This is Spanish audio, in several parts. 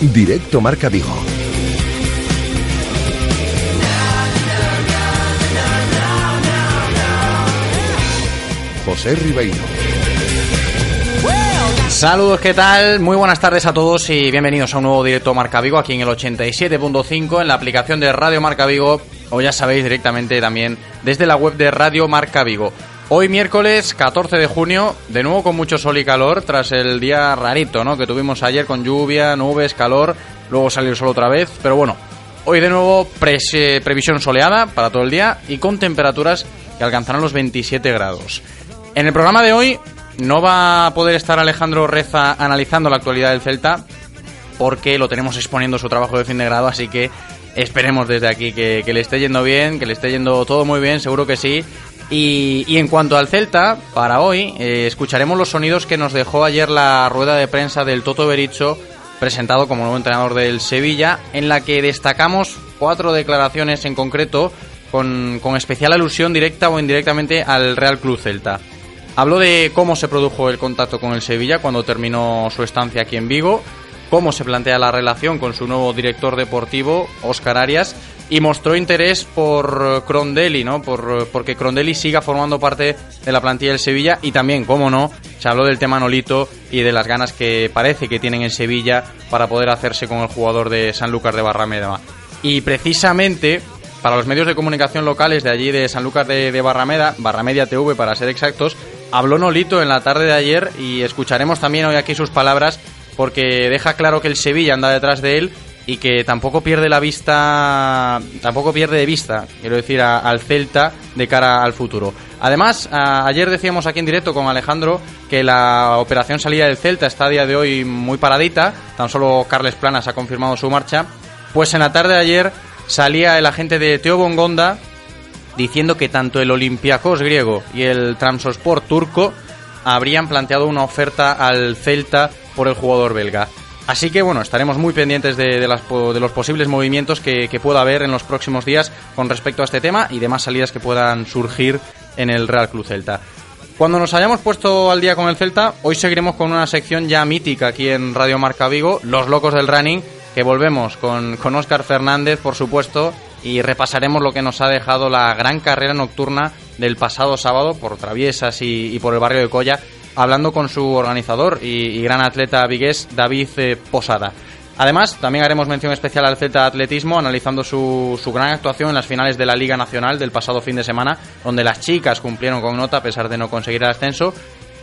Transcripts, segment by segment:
Directo Marca Vigo. José Ribeiro. Saludos, ¿qué tal? Muy buenas tardes a todos y bienvenidos a un nuevo directo Marca Vigo aquí en el 87.5 en la aplicación de Radio Marca Vigo o ya sabéis directamente también desde la web de Radio Marca Vigo. Hoy miércoles 14 de junio, de nuevo con mucho sol y calor, tras el día rarito, ¿no? Que tuvimos ayer con lluvia, nubes, calor, luego salió el sol otra vez, pero bueno, hoy de nuevo previsión soleada para todo el día y con temperaturas que alcanzarán los 27 grados. En el programa de hoy no va a poder estar Alejandro Reza analizando la actualidad del Celta porque lo tenemos exponiendo su trabajo de fin de grado, así que esperemos desde aquí que, le esté yendo bien, que le esté yendo todo muy bien, seguro que sí, y, en cuanto al Celta, para hoy eh, escucharemos los sonidos que nos dejó ayer la rueda de prensa del Toto Bericho, presentado como nuevo entrenador del Sevilla, en la que destacamos cuatro declaraciones en concreto con, con especial alusión directa o indirectamente al Real Club Celta. Habló de cómo se produjo el contacto con el Sevilla cuando terminó su estancia aquí en Vigo, cómo se plantea la relación con su nuevo director deportivo, Óscar Arias, y mostró interés por Crondelli, ¿no? Por, porque Crondelli siga formando parte de la plantilla del Sevilla y también, cómo no, se habló del tema Nolito y de las ganas que parece que tienen en Sevilla para poder hacerse con el jugador de San Lucas de Barrameda. Y precisamente para los medios de comunicación locales de allí de San Lucas de, de Barrameda, Barramedia TV para ser exactos, habló Nolito en la tarde de ayer y escucharemos también hoy aquí sus palabras porque deja claro que el Sevilla anda detrás de él y que tampoco pierde la vista, tampoco pierde de vista, quiero decir, al Celta de cara al futuro. Además, ayer decíamos aquí en directo con Alejandro que la operación salida del Celta está a día de hoy muy paradita, tan solo Carles Planas ha confirmado su marcha, pues en la tarde de ayer salía el agente de Teo Bongonda diciendo que tanto el Olympiacos griego y el Transosport turco habrían planteado una oferta al Celta por el jugador belga. Así que bueno, estaremos muy pendientes de, los posibles movimientos que, pueda haber en los próximos días con respecto a este tema y demás salidas que puedan surgir en el Real Club Celta. Cuando nos hayamos puesto al día con el Celta, hoy seguiremos con una sección ya mítica aquí en Radio Marca Vigo, Los Locos del Running, que volvemos con, con Óscar Fernández, por supuesto, y repasaremos lo que nos ha dejado la gran carrera nocturna del pasado sábado por Traviesas y por el barrio de Colla, hablando con su organizador y, gran atleta vigués, David eh, Posada. Además, también haremos mención especial al Celta Atletismo, analizando su, su, gran actuación en las finales de la Liga Nacional del pasado fin de semana, donde las chicas cumplieron con nota a pesar de no conseguir el ascenso,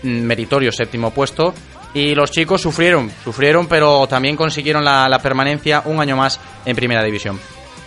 mm, meritorio séptimo puesto, y los chicos sufrieron, sufrieron, pero también consiguieron la, la permanencia un año más en Primera División.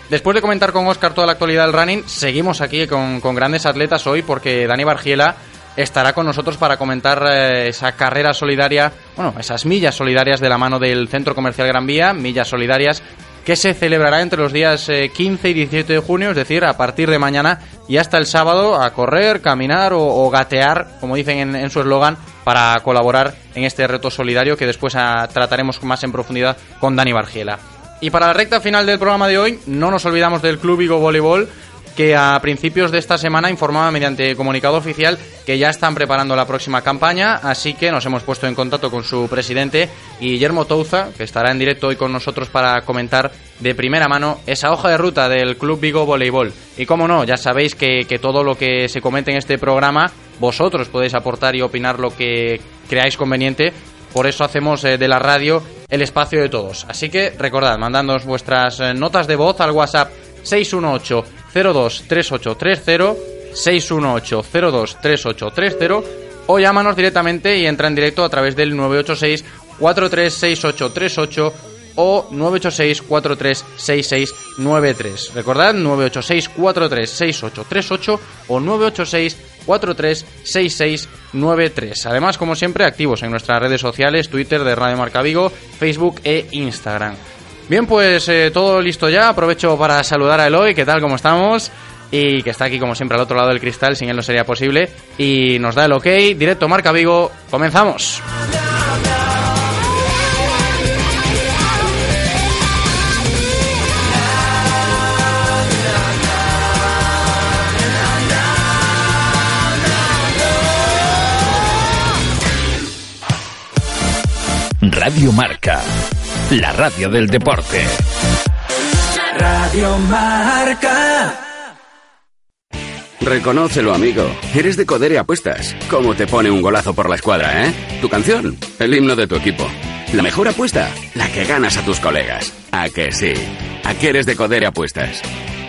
Después de comentar con Oscar toda la actualidad del running, seguimos aquí con, con grandes atletas hoy porque Dani Bargiela estará con nosotros para comentar eh, esa carrera solidaria, bueno, esas millas solidarias de la mano del Centro Comercial Gran Vía, millas solidarias que se celebrará entre los días 15 eh, y 17 de junio, es decir, a partir de mañana y hasta el sábado a correr, caminar o, gatear, como dicen en, su eslogan, para colaborar en este reto solidario que después ah, trataremos más en profundidad con Dani Bargiela. Y para la recta final del programa de hoy, no nos olvidamos del Club Vigo Voleibol, que a principios de esta semana informaba mediante comunicado oficial que ya están preparando la próxima campaña, así que nos hemos puesto en contacto con su presidente, Guillermo Touza, que estará en directo hoy con nosotros para comentar de primera mano esa hoja de ruta del Club Vigo Voleibol. Y como no, ya sabéis que, todo lo que se comente en este programa, vosotros podéis aportar y opinar lo que creáis conveniente por eso hacemos eh, de la radio el espacio de todos. Así que recordad, mandándonos vuestras eh, notas de voz al WhatsApp 618 023830 618 023830 o llámanos directamente y entra en directo a través del 986 436838 o 986 436693. Recordad 986 436838 o 986 436693. Además, como siempre, activos en nuestras redes sociales, Twitter de Radio Marca Vigo, Facebook e Instagram. Bien, pues eh, todo listo ya. Aprovecho para saludar a Eloy. ¿Qué tal? ¿Cómo estamos? Y que está aquí, como siempre, al otro lado del cristal. Sin él no sería posible. Y nos da el ok. Directo Marca Vigo. Comenzamos. Radio Marca, la radio del deporte. Radio Marca. Reconócelo, amigo. Eres de Codere Apuestas. ¿Cómo te pone un golazo por la escuadra, eh? Tu canción, el himno de tu equipo. La mejor apuesta, la que ganas a tus colegas. ¿A que sí? ¿A qué eres de Codere Apuestas?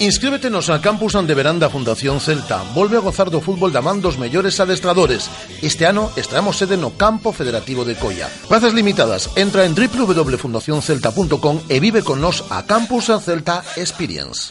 Inscríbete nos a Campus Ande Veranda Fundación Celta. Volve a gozar do fútbol da man dos adestradores. Este ano estreamos sede no Campo Federativo de Coia. Plazas limitadas. Entra en www.fundacioncelta.com e vive con nos a Campus Celta Experience.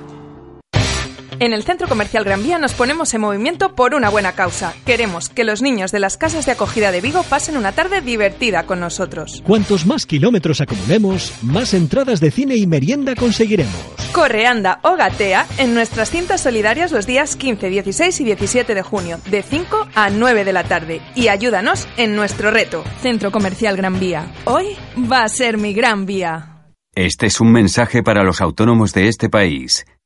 En el Centro Comercial Gran Vía nos ponemos en movimiento por una buena causa. Queremos que los niños de las casas de acogida de Vigo pasen una tarde divertida con nosotros. Cuantos más kilómetros acumulemos, más entradas de cine y merienda conseguiremos. Corre, anda o gatea en nuestras cintas solidarias los días 15, 16 y 17 de junio, de 5 a 9 de la tarde. Y ayúdanos en nuestro reto. Centro Comercial Gran Vía. Hoy va a ser mi gran vía. Este es un mensaje para los autónomos de este país.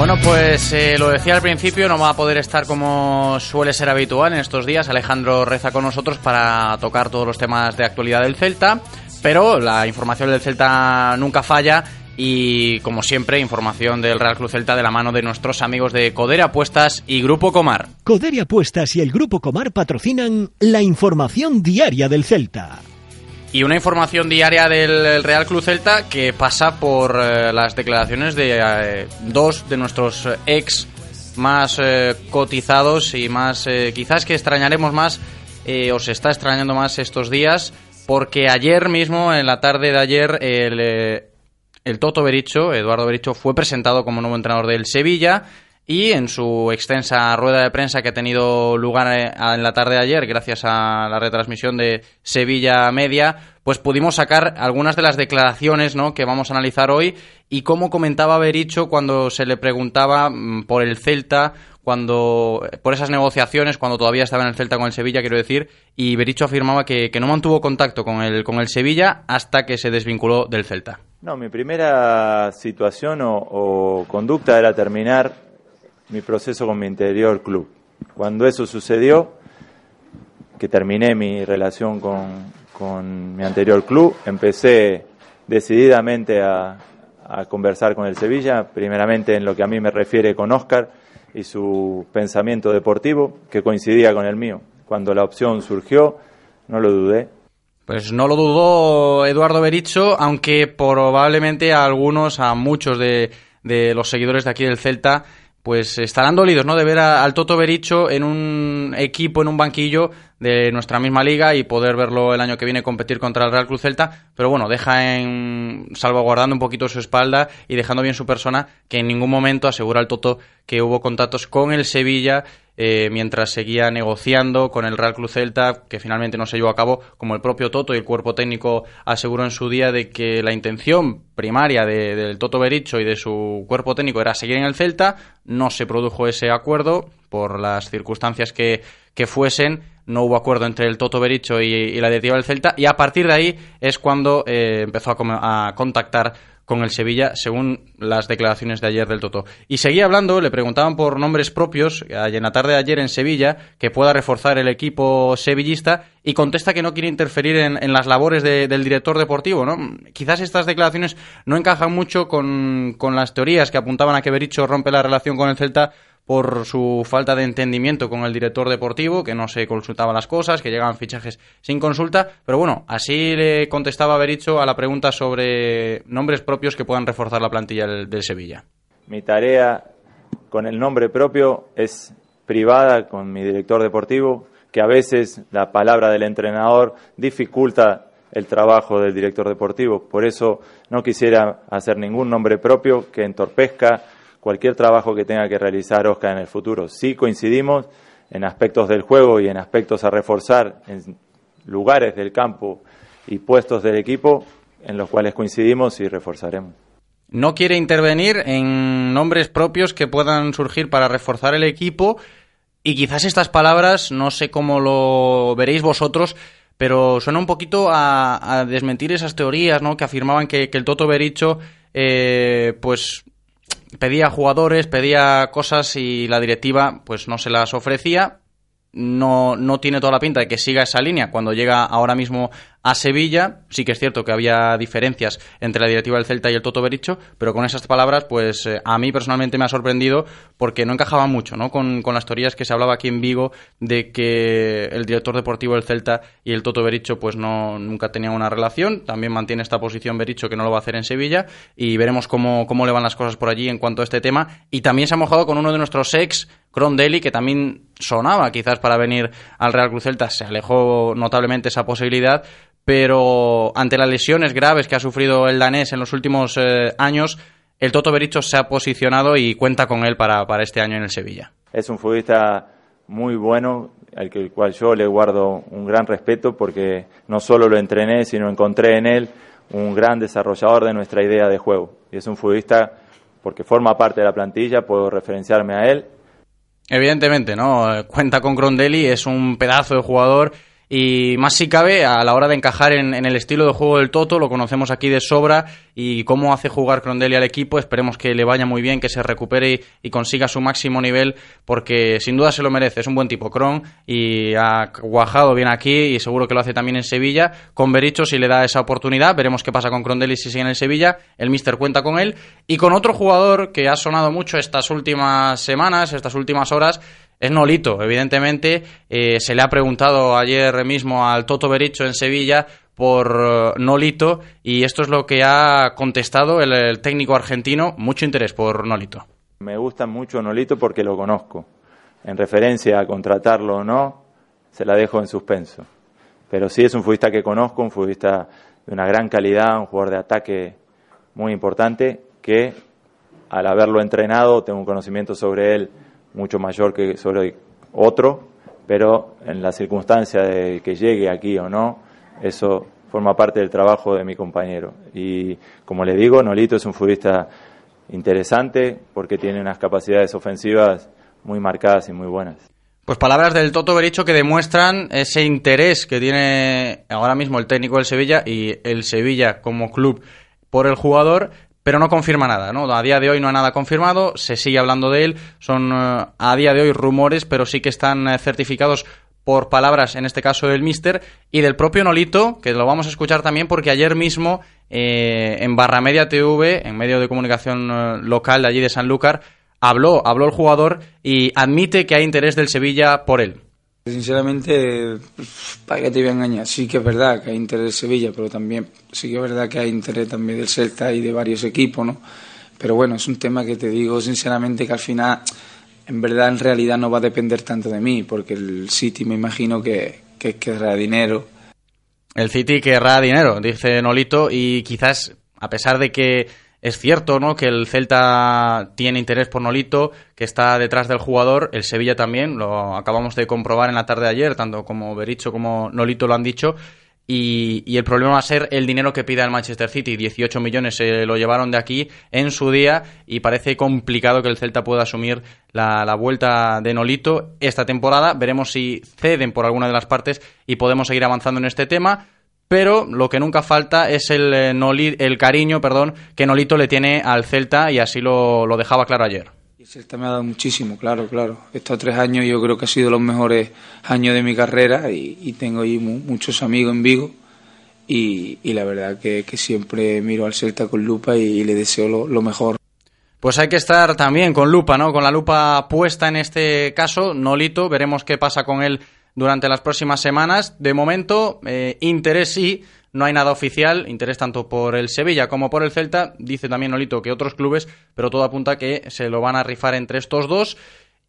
Bueno, pues eh, lo decía al principio, no va a poder estar como suele ser habitual en estos días. Alejandro reza con nosotros para tocar todos los temas de actualidad del Celta, pero la información del Celta nunca falla y, como siempre, información del Real Club Celta de la mano de nuestros amigos de Codere Apuestas y Grupo Comar. Codere Apuestas y el Grupo Comar patrocinan la información diaria del Celta. Y una información diaria del Real Club Celta que pasa por eh, las declaraciones de eh, dos de nuestros ex más eh, cotizados y más eh, quizás que extrañaremos más eh, o se está extrañando más estos días porque ayer mismo en la tarde de ayer el, eh, el Toto Bericho, Eduardo Bericho fue presentado como nuevo entrenador del Sevilla y en su extensa rueda de prensa que ha tenido lugar eh, en la tarde de ayer, gracias a la retransmisión de Sevilla Media, pues pudimos sacar algunas de las declaraciones ¿no? que vamos a analizar hoy y cómo comentaba Bericho cuando se le preguntaba mm, por el Celta, cuando por esas negociaciones, cuando todavía estaba en el Celta con el Sevilla, quiero decir, y Bericho afirmaba que, no mantuvo contacto con el, con el Sevilla hasta que se desvinculó del Celta. No, mi primera situación o conducta era terminar mi proceso con mi anterior club. Cuando eso sucedió, que terminé mi relación con, con mi anterior club, empecé decididamente a, a conversar con el Sevilla, primeramente en lo que a mí me refiere con Oscar y su pensamiento deportivo, que coincidía con el mío. Cuando la opción surgió, no lo dudé. Pues no lo dudó Eduardo Bericho, aunque probablemente a algunos, a muchos de, de los seguidores de aquí del Celta, pues estarán dolidos, ¿no? De ver a- al Toto Bericho en un equipo, en un banquillo de nuestra misma liga y poder verlo el año que viene competir contra el Real Cruz Celta, pero bueno, deja en salvaguardando un poquito su espalda y dejando bien su persona, que en ningún momento asegura el Toto que hubo contactos con el Sevilla eh, mientras seguía negociando con el Real Cruz Celta, que finalmente no se llevó a cabo, como el propio Toto y el cuerpo técnico aseguró en su día de que la intención primaria de- del Toto Bericho y de su cuerpo técnico era seguir en el Celta, no se produjo ese acuerdo. Por las circunstancias que, que fuesen, no hubo acuerdo entre el Toto Bericho y, y la directiva del Celta, y a partir de ahí es cuando eh, empezó a, a contactar con el Sevilla, según las declaraciones de ayer del Toto. Y seguía hablando, le preguntaban por nombres propios, eh, en la tarde de ayer en Sevilla, que pueda reforzar el equipo sevillista, y contesta que no quiere interferir en, en las labores de- del director deportivo, ¿no? Quizás estas declaraciones no encajan mucho con, con las teorías que apuntaban a que Bericho rompe la relación con el Celta por su falta de entendimiento con el director deportivo, que no se consultaban las cosas, que llegaban fichajes sin consulta, pero bueno, así le contestaba Bericho a la pregunta sobre nombres propios que puedan reforzar la plantilla del, del Sevilla. Mi tarea con el nombre propio es privada con mi director deportivo, que a veces la palabra del entrenador dificulta el trabajo del director deportivo. Por eso no quisiera hacer ningún nombre propio que entorpezca cualquier trabajo que tenga que realizar Oscar en el futuro. Sí coincidimos en aspectos del juego y en aspectos a reforzar en lugares del campo y puestos del equipo en los cuales coincidimos y reforzaremos. No quiere intervenir en nombres propios que puedan surgir para reforzar el equipo y quizás estas palabras, no sé cómo lo veréis vosotros, pero suena un poquito a, a desmentir esas teorías, ¿no? Que afirmaban que, el Toto Bericho, eh, pues pedía jugadores, pedía cosas y la directiva, pues no se las ofrecía. No, no tiene toda la pinta de que siga esa línea cuando llega ahora mismo a Sevilla. Sí que es cierto que había diferencias entre la directiva del Celta y el Toto Bericho, pero con esas palabras, pues eh, a mí personalmente me ha sorprendido porque no encajaba mucho ¿no? Con, con las teorías que se hablaba aquí en Vigo de que el director deportivo del Celta y el Toto Bericho pues no, nunca tenían una relación. También mantiene esta posición Bericho que no lo va a hacer en Sevilla y veremos cómo, cómo le van las cosas por allí en cuanto a este tema. Y también se ha mojado con uno de nuestros ex, Crondelli, que también sonaba quizás para venir al Real Cruz Celta. Se alejó notablemente esa posibilidad, pero ante las lesiones graves que ha sufrido el danés en los últimos eh, años, el Toto Bericho se ha posicionado y cuenta con él para, para este año en el Sevilla. Es un futbolista muy bueno, al que- el cual yo le guardo un gran respeto porque no solo lo entrené, sino encontré en él un gran desarrollador de nuestra idea de juego. Y es un futbolista, porque forma parte de la plantilla, puedo referenciarme a él. Evidentemente, ¿no? Cuenta con Grondelli, es un pedazo de jugador y más si cabe a la hora de encajar en, el estilo de juego del Toto, lo conocemos aquí de sobra y cómo hace jugar Crondelli al equipo, esperemos que le vaya muy bien, que se recupere y, consiga su máximo nivel porque sin duda se lo merece, es un buen tipo Cron y ha cuajado bien aquí y seguro que lo hace también en Sevilla, con Bericho si le da esa oportunidad, veremos qué pasa con Crondelli si sigue en Sevilla, el Mister cuenta con él. Y con otro jugador que ha sonado mucho estas últimas semanas, estas últimas horas, es Nolito, evidentemente. eh, se le ha preguntado ayer mismo al Toto Bericho en Sevilla por eh, Nolito y esto es lo que ha contestado el, el técnico argentino. Mucho interés por Nolito. Me gusta mucho Nolito porque lo conozco. En referencia a contratarlo o no, se la dejo en suspenso. Pero sí es un futbolista que conozco, un futbolista de una gran calidad, un jugador de ataque muy importante, que al haberlo entrenado tengo un conocimiento sobre él mucho mayor que sobre otro, pero en la circunstancia de que llegue aquí o no, eso forma parte del trabajo de mi compañero. Y como le digo, Nolito es un futbolista interesante porque tiene unas capacidades ofensivas muy marcadas y muy buenas. Pues palabras del Toto Bericho que demuestran ese interés que tiene ahora mismo el técnico del Sevilla y el Sevilla como club por el jugador, pero no confirma nada, ¿no? A día de hoy no hay nada confirmado, se sigue hablando de él, son eh, a día de hoy rumores, pero sí que están eh, certificados por palabras, en este caso del Mister, y del propio Nolito, que lo vamos a escuchar también porque ayer mismo eh, en Barra Media TV, en medio de comunicación eh, local de allí de Sanlúcar, habló, habló el jugador y admite que hay interés del Sevilla por él. Sinceramente, para que te voy a engañar, sí que es verdad que hay interés de Sevilla, pero también sí que es verdad que hay interés también del Celta y de varios equipos, ¿no? Pero bueno, es un tema que te digo sinceramente que al final, en verdad, en realidad no va a depender tanto de mí, porque el City me imagino que, que querrá dinero. El City querrá dinero, dice Nolito, y quizás, a pesar de que es cierto, ¿no? Que el Celta tiene interés por Nolito, que está detrás del jugador, el Sevilla también, lo acabamos de comprobar en la tarde de ayer, tanto como Bericho como Nolito lo han dicho. Y, el problema va a ser el dinero que pida el Manchester City. 18 millones se lo llevaron de aquí en su día y parece complicado que el Celta pueda asumir la vuelta de Nolito esta temporada. Veremos si ceden por alguna de las partes y podemos seguir avanzando en este tema pero lo que nunca falta es el, eh, Noli- el cariño perdón, que Nolito le tiene al Celta y así lo, lo dejaba claro ayer. Y el Celta me ha dado muchísimo, claro, claro. Estos tres años yo creo que han sido los mejores años de mi carrera y, y tengo ahí mu- muchos amigos en Vigo y, y la verdad que, que siempre miro al Celta con lupa y, le deseo lo, lo mejor. Pues hay que estar también con lupa, ¿no? Con la lupa puesta en este caso, Nolito, veremos qué pasa con él durante las próximas semanas. De momento, eh, interés sí, no hay nada oficial, interés tanto por el Sevilla como por el Celta. Dice también Nolito que otros clubes, pero todo apunta que se lo van a rifar entre estos dos.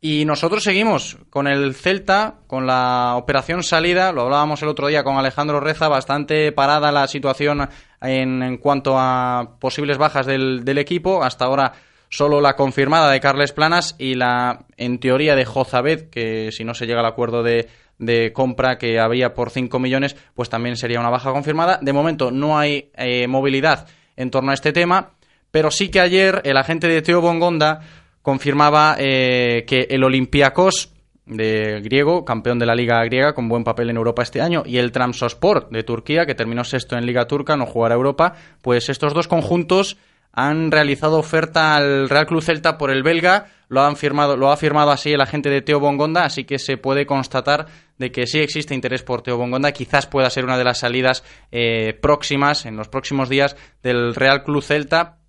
Y nosotros seguimos con el Celta, con la operación salida, lo hablábamos el otro día con Alejandro Reza, bastante parada la situación en, en cuanto a posibles bajas del, del equipo. Hasta ahora solo la confirmada de Carles Planas y la, en teoría, de Jozabed, que si no se llega al acuerdo de, de compra que había por 5 millones, pues también sería una baja confirmada. De momento no hay eh, movilidad en torno a este tema, pero sí que ayer el agente de Teo Bongonda confirmaba eh, que el Olympiacos de griego, campeón de la liga griega con buen papel en Europa este año, y el Trabzonspor de Turquía, que terminó sexto en liga turca, no jugará Europa, pues estos dos conjuntos han realizado oferta al Real Club Celta por el belga, lo han firmado, lo ha firmado así el agente de Teo Bongonda, así que se puede constatar de que sí existe interés por Teo Bongonda, quizás pueda ser una de las salidas eh, próximas, en los próximos días, del Real Club Celta,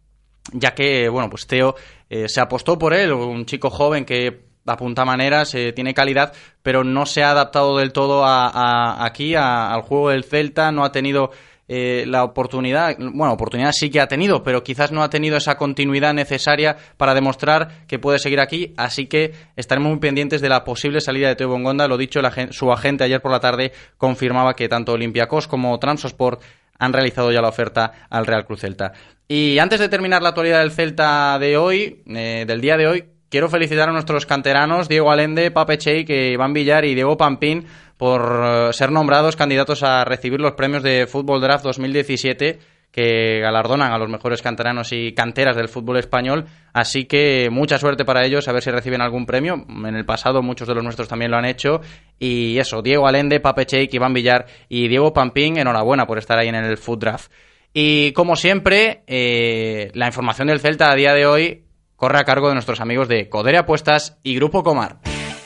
ya que, bueno, pues Teo eh, se apostó por él, un chico joven que apunta maneras, eh, tiene calidad, pero no se ha adaptado del todo aquí, a- al juego del Celta, no ha tenido eh, la oportunidad, bueno, oportunidad sí que ha tenido, pero quizás no ha tenido esa continuidad necesaria para demostrar que puede seguir aquí, así que estaremos muy pendientes de la posible salida de Teo Bongonda, lo dicho, su agente ayer por la tarde confirmaba que tanto Olympiacos como Transosport han realizado ya la oferta al Real Cruz Celta. Y antes de terminar la actualidad del Celta de hoy, eh, del día de hoy, quiero felicitar a nuestros canteranos Diego Alende, Pape Cheik, Iván Villar y Diego Pampín por eh, ser nombrados candidatos a recibir los premios de Fútbol Draft 2017 que galardonan a los mejores canteranos y canteras del fútbol español. Así que mucha suerte para ellos, a ver si reciben algún premio. En el pasado muchos de los nuestros también lo han hecho. Y eso, Diego Alende, Pape Cheik, Iván Villar y Diego Pampín, enhorabuena por estar ahí en el Food Draft. Y como siempre, eh, la información del Celta a día de hoy corre a cargo de nuestros amigos de Codere Apuestas y Grupo Comar.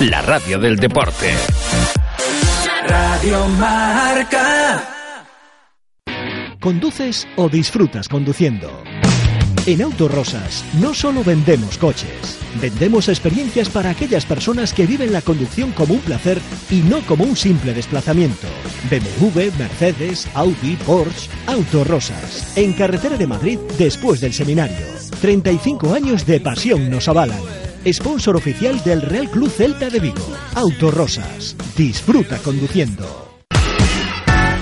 la radio del deporte. Radio Marca. ¿Conduces o disfrutas conduciendo? En Autorosas no solo vendemos coches, vendemos experiencias para aquellas personas que viven la conducción como un placer y no como un simple desplazamiento. BMW, Mercedes, Audi, Porsche, Autorosas. En carretera de Madrid después del seminario. 35 años de pasión nos avalan. Sponsor oficial del Real Club Celta de Vigo. Autorosas. Disfruta conduciendo.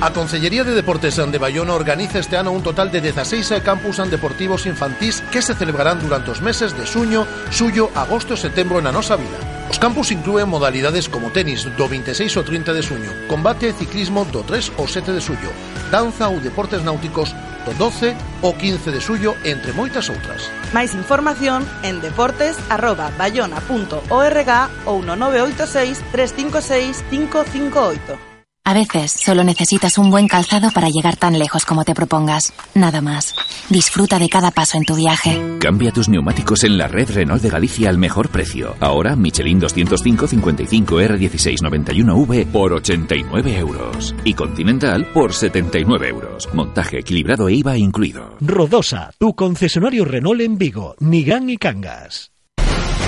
A Consellería de Deportes de Bayona organiza este ano un total de 16 campus deportivos infantís que se celebrarán durante os meses de suño, suyo, agosto e setembro na nosa vila. Os campus inclúen modalidades como tenis do 26 ao 30 de suño, combate e ciclismo do 3 ao 7 de suyo, danza ou deportes náuticos do 12 ao 15 de suyo, entre moitas outras. Máis información en deportes@bayona.org ou no 986 356 558. A veces solo necesitas un buen calzado para llegar tan lejos como te propongas. Nada más. Disfruta de cada paso en tu viaje. Cambia tus neumáticos en la red Renault de Galicia al mejor precio. Ahora Michelin 205 55 R16 91V por 89 euros. Y Continental por 79 euros. Montaje equilibrado e IVA incluido. Rodosa, tu concesionario Renault en Vigo, Nigán y Cangas.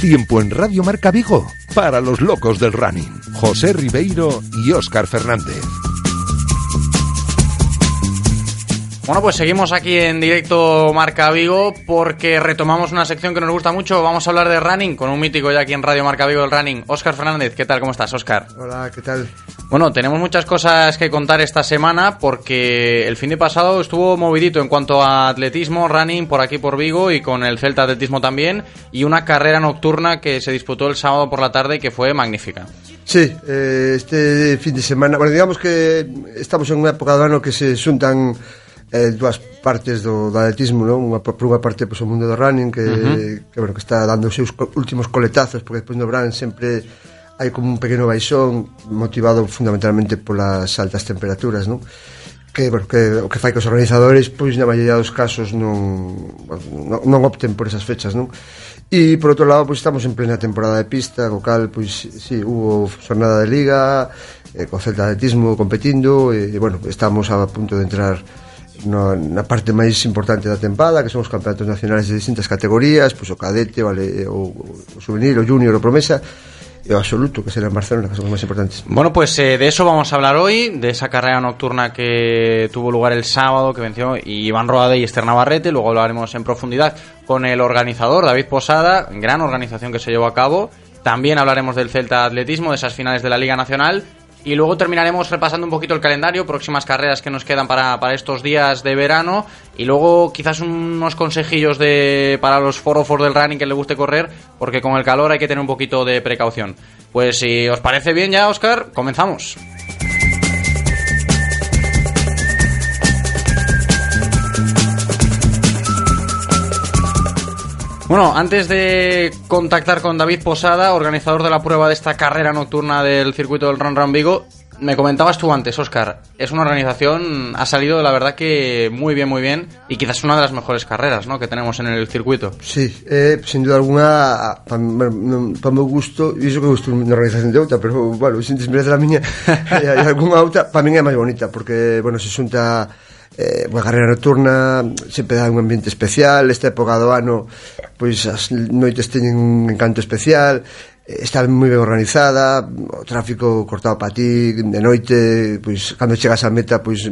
Tiempo en Radio Marca Vigo para los locos del running. José Ribeiro y Óscar Fernández. Bueno, pues seguimos aquí en directo Marca Vigo porque retomamos una sección que nos gusta mucho. Vamos a hablar de running con un mítico ya aquí en Radio Marca Vigo del running. Óscar Fernández, ¿qué tal? ¿Cómo estás, Óscar? Hola, ¿qué tal? Bueno, tenemos muchas cosas que contar esta semana porque el fin de pasado estuvo movidito en cuanto a atletismo, running por aquí por Vigo y con el Celta Atletismo también y una carrera nocturna que se disputó el sábado por la tarde y que fue magnífica. Sí, eh, este fin de semana, bueno, digamos que estamos en unha época do ano que se xuntan eh, dúas partes do, do atletismo, non? Unha, por unha parte pois, o mundo do running que, uh -huh. que, bueno, que está dando os seus últimos coletazos porque despois no verán sempre hai como un pequeno baixón motivado fundamentalmente polas altas temperaturas, non? que, bueno, que o que fai que os organizadores pois na maioría dos casos non, non, non opten por esas fechas non? e por outro lado pois, estamos en plena temporada de pista co cal pois, si sí, hubo jornada de liga eh, co Celta Atletismo competindo e, e bueno, estamos a punto de entrar no, na parte máis importante da tempada que son os campeonatos nacionais de distintas categorías pois o cadete, vale, o, o juvenil, o junior, o promesa absoluto, que será en Barcelona, que son os máis importantes. Bueno, pues eh, de eso vamos a hablar hoy, de esa carrera nocturna que tuvo lugar el sábado, que venció Iván Roade y Esther Navarrete, luego hablaremos en profundidad con el organizador, David Posada, gran organización que se llevó a cabo, también hablaremos del Celta Atletismo, de esas finales de la Liga Nacional, y luego terminaremos repasando un poquito el calendario, próximas carreras que nos quedan para, para estos días de verano y luego quizás unos consejillos de, para los forofos del running que le guste correr, porque con el calor hay que tener un poquito de precaución. Pues si os parece bien ya, Oscar, comenzamos. Bueno, antes de contactar con David Posada, organizador de la prueba de esta carrera nocturna del circuito del Run Run Vigo, me comentabas tú antes, Oscar, es una organización, ha salido la verdad que muy bien, muy bien, y quizás una de las mejores carreras ¿no? que tenemos en el circuito. Sí, eh, sin duda alguna, para mi gusto, e iso que gusto unha organización de outra, pero, bueno, sin desmerece a miña, e algunha outra, para min é máis bonita, porque, bueno, se xunta eh, unha carreira nocturna sempre dá un ambiente especial esta época do ano pois as noites teñen un encanto especial está moi ben organizada, o tráfico cortado para ti, de noite, pois cando chegas á meta, pois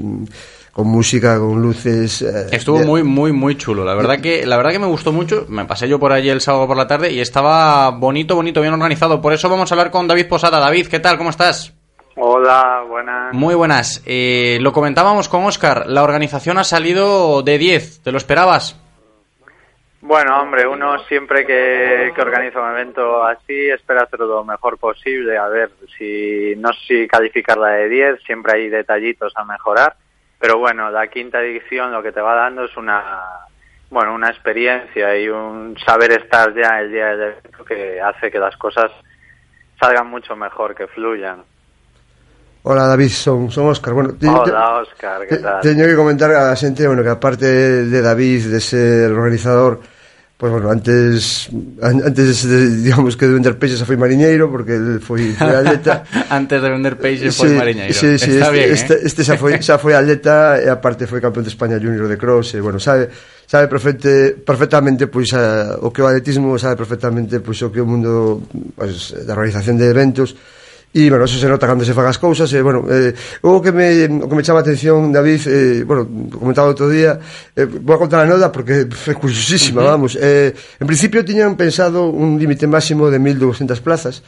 con música, con luces. eh, Estuvo de- muy, muy, muy chulo. La verdad que, la verdad que me gustó mucho. Me pasé yo por allí el sábado por la tarde y estaba bonito, bonito, bien organizado. Por eso vamos a hablar con David Posada. David, ¿qué tal? ¿Cómo estás? Hola, buenas. Muy buenas. Eh, lo comentábamos con Oscar. La organización ha salido de 10. ¿Te lo esperabas? Bueno, hombre, uno siempre que, que organiza un evento así espera hacerlo lo mejor posible. A ver, si no sé si calificarla de 10, siempre hay detallitos a mejorar. Pero bueno, la quinta edición lo que te va dando es una, bueno, una experiencia y un saber estar ya el día del evento que hace que las cosas salgan mucho mejor, que fluyan. Hola David, son, son Óscar bueno, te, Hola Óscar, que tal? Teño que comentar a xente, bueno, que aparte de David de ser organizador pues, bueno, antes, antes de, digamos, que de vender peixes foi mariñeiro, porque el foi, foi atleta. antes de vender peixes foi mariñeiro. Sí, sí, Está este, bien, este, eh? este xa, foi, xa foi atleta e, aparte, foi campeón de España junior de cross. E, bueno, sabe, sabe perfecte, perfectamente pois, a, o que o atletismo, sabe perfectamente pois, o que o mundo pois, da realización de eventos, E, bueno, eso se nota cando se fan as cousas e, eh, bueno, eh, o que me, o que me chama a atención, David, eh, bueno, comentaba outro día eh, vou a contar a nota porque é curiosísima, uh -huh. vamos eh, en principio tiñan pensado un límite máximo de 1200 plazas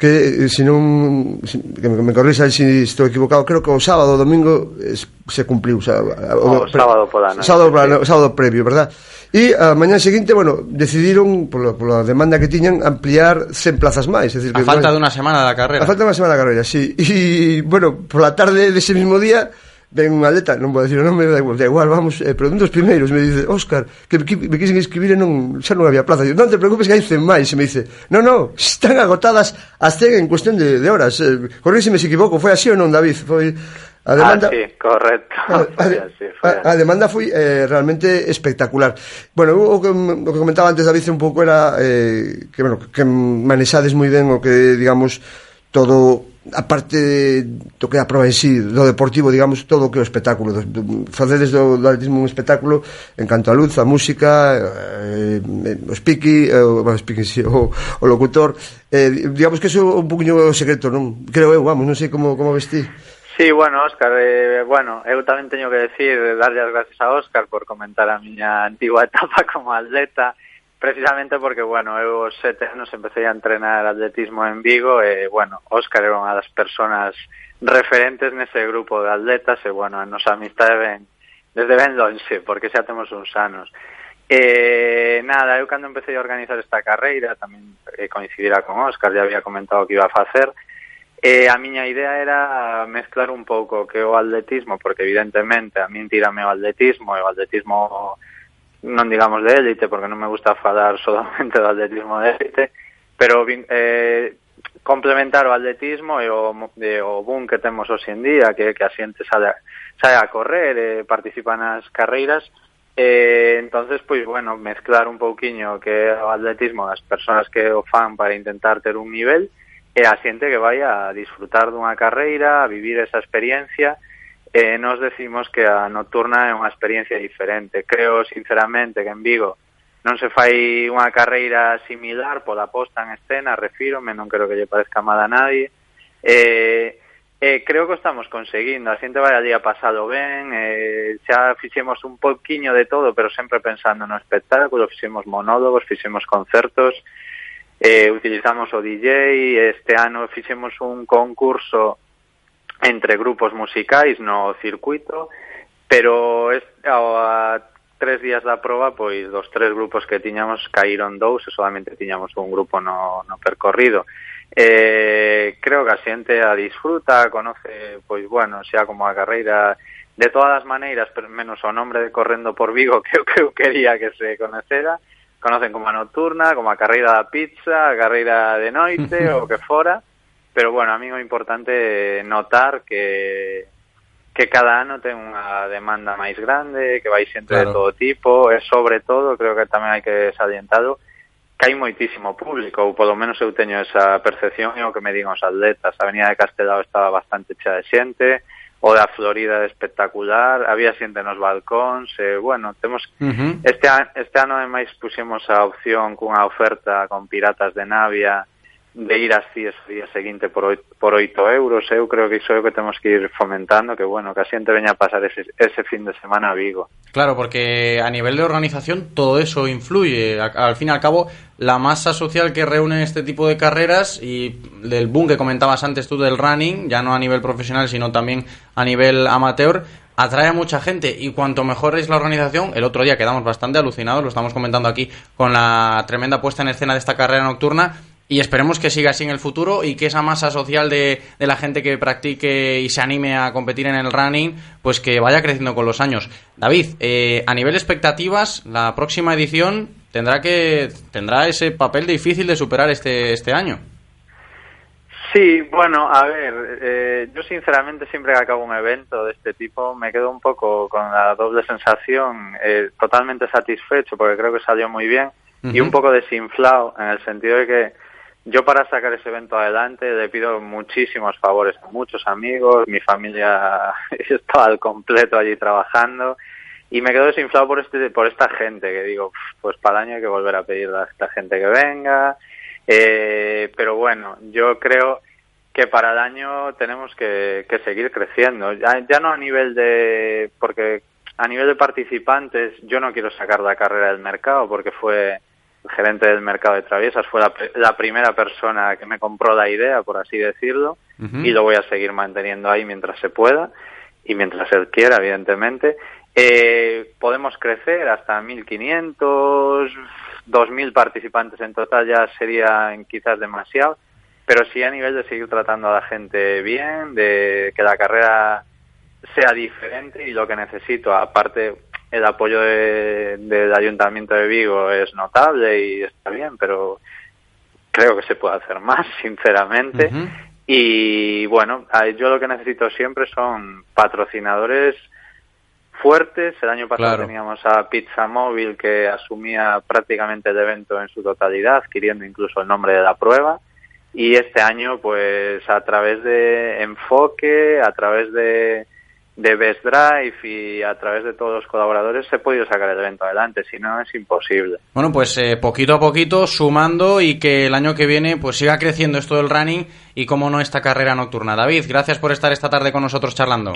que eh, se non que me, me corrixa se si estou equivocado, creo que o sábado o domingo es, se cumpliu, o, sea, o, o sábado pola noite. Sábado, pola, sábado previo, verdad? E a mañá seguinte, bueno, decidiron pola, pola demanda que tiñan ampliar 100 plazas máis, decir, que a falta dunha semana da carreira. A falta dunha semana da carreira, sí. E bueno, pola tarde dese de mismo día ven unha letra, non vou dicir o nome, da igual, da igual vamos, eh, pero un dos primeiros me dice, Óscar, que, que me quisen inscribir e non, xa non había plaza. Digo, non te preocupes que hai 100 máis. E me dice, non, non, están agotadas as 100 en cuestión de, de horas. Eh, corríxeme se equivoco, foi así ou non, David? Foi... A demanda, ah, sí, correcto. A, a, así, a, a demanda foi eh, realmente espectacular. Bueno, o que, o que comentaba antes David un pouco era eh, que, bueno, que manexades moi ben o que, digamos, todo a parte do que é a prova en sí, do deportivo, digamos, todo o que é o espectáculo. Do, do, facedes do, do atletismo un espectáculo en canto a luz, a música, eh, eh o speaking, eh, o, speaking sí, o, o locutor. Eh, digamos que eso é un poquinho o secreto, non? Creo eu, vamos, non sei como, como vestir. Sí, bueno, Óscar, eh, bueno, eu tamén teño que decir, darlle as gracias a Óscar por comentar a miña antigua etapa como atleta, Precisamente porque, bueno, eu aos sete anos empecé a entrenar atletismo en Vigo e, bueno, Óscar era unha das personas referentes nese grupo de atletas e, bueno, a nosa amistade ven desde ben longe, porque xa temos uns anos. E, nada, eu cando empecé a organizar esta carreira, tamén eh, coincidira con Óscar, ya había comentado que iba a facer, E a miña idea era mezclar un pouco que o atletismo, porque evidentemente a min tirame o atletismo, e o atletismo non digamos de élite, porque non me gusta falar solamente do atletismo de élite, pero eh, complementar o atletismo e o, e o boom que temos hoxe en día, que, que a xente sale, sale a correr e participa nas carreiras, Eh, entonces, pois, bueno, mezclar un pouquiño que o atletismo das persoas que o fan para intentar ter un nivel e a xente que vai a disfrutar dunha carreira, a vivir esa experiencia eh, nos decimos que a nocturna é unha experiencia diferente. Creo sinceramente que en Vigo non se fai unha carreira similar pola posta en escena, refírome, non creo que lle parezca mal a nadie. Eh, eh, creo que o estamos conseguindo, a xente vai ali a pasado ben, eh, xa fixemos un poquinho de todo, pero sempre pensando no espectáculo, fixemos monólogos, fixemos concertos, eh, utilizamos o DJ, este ano fixemos un concurso entre grupos musicais no circuito, pero a tres días da proba, pois dos tres grupos que tiñamos caíron dous e solamente tiñamos un grupo no, no percorrido. Eh, creo que a xente a disfruta, conoce, pois bueno, xa como a carreira de todas as maneiras, pero menos o nombre de Correndo por Vigo que eu, que eu quería que se conocera, conocen como a nocturna, como a carreira da pizza, a carreira de noite, o que fora, pero bueno, a mí é importante notar que que cada ano ten unha demanda máis grande, que vai xente claro. de todo tipo, e sobre todo, creo que tamén hai que salientado, que hai moitísimo público, ou polo menos eu teño esa percepción e o que me digan os atletas. A Avenida de Castelao estaba bastante chea de xente, o da Florida espectacular, había xente nos balcóns, e, bueno, temos uh -huh. este, este ano ademais puxemos a opción cunha oferta con Piratas de Navia, de ir así ese día seguinte por oito, por oito euros, eu creo que iso é que temos que ir fomentando, que bueno, que a xente veña a pasar ese, ese fin de semana a Vigo. Claro, porque a nivel de organización todo eso influye. Al fin y al cabo, la masa social que reúne este tipo de carreras y del boom que comentabas antes tú del running, ya no a nivel profesional, sino también a nivel amateur, atrae a mucha gente. Y cuanto mejor es la organización, el otro día quedamos bastante alucinados, lo estamos comentando aquí con la tremenda puesta en escena de esta carrera nocturna. Y esperemos que siga así en el futuro y que esa masa social de, de la gente que practique y se anime a competir en el running, pues que vaya creciendo con los años. David, eh, a nivel expectativas, la próxima edición tendrá que tendrá ese papel difícil de superar este, este año. Sí, bueno, a ver, eh, yo sinceramente siempre que acabo un evento de este tipo me quedo un poco con la doble sensación, eh, totalmente satisfecho porque creo que salió muy bien y un poco desinflado en el sentido de que yo para sacar ese evento adelante le pido muchísimos favores a muchos amigos, mi familia estaba al completo allí trabajando y me quedo desinflado por este por esta gente que digo, pues para el año hay que volver a pedirle a esta gente que venga, eh, pero bueno, yo creo que para el año tenemos que, que seguir creciendo. Ya, ya no a nivel de. Porque a nivel de participantes, yo no quiero sacar la carrera del mercado porque fue gerente del mercado de traviesas, fue la, la primera persona que me compró la idea, por así decirlo, y lo voy a seguir manteniendo ahí mientras se pueda y mientras él quiera, evidentemente. Eh, podemos crecer hasta 1.500, 2.000 participantes en total ya sería quizás demasiado, pero sí a nivel de seguir tratando a la gente bien, de que la carrera sea diferente y lo que necesito, aparte el apoyo de- del Ayuntamiento de Vigo es notable y está bien, pero creo que se puede hacer más, sinceramente. Y bueno, a- yo lo que necesito siempre son patrocinadores fuertes. El año pasado Claro. teníamos a Pizza Móvil que asumía prácticamente el evento en su totalidad, adquiriendo incluso el nombre de la prueba. Y este año, pues a través de Enfoque, a través de, de Best Drive y a través de todos los colaboradores se ha podido sacar el evento adelante, si no es imposible. Bueno, pues eh, poquito a poquito sumando y que el año que viene pues siga creciendo esto del running y como no esta carrera nocturna. David, gracias por estar esta tarde con nosotros charlando.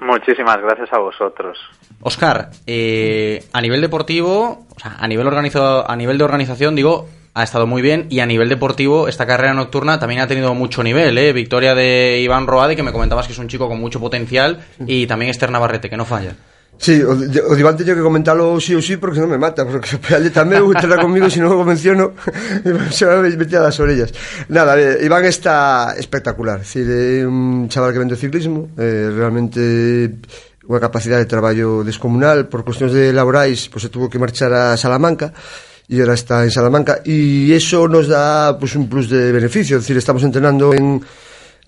Muchísimas gracias a vosotros. Oscar, eh, a nivel deportivo, o sea, a nivel organizado, a nivel de organización, digo, ha estado muy bien y a nivel deportivo esta carrera nocturna también ha tenido mucho nivel, ¿eh? Victoria de Iván Roade, que me comentabas que es un chico con mucho potencial, y también Esther Navarrete, que no falla. Sí, o, o Iván teño que comentarlo sí ou sí porque non me mata, porque letra meu estará conmigo se non o menciono se va a meter a las orellas. Nada, eh, Iván está espectacular, es decir, un chaval que vende o ciclismo, eh, realmente unha capacidade de traballo descomunal, por cuestións de laborais, pues se tuvo que marchar a Salamanca, y ahora está en Salamanca. Y eso nos da pues un plus de beneficio, es decir, estamos entrenando en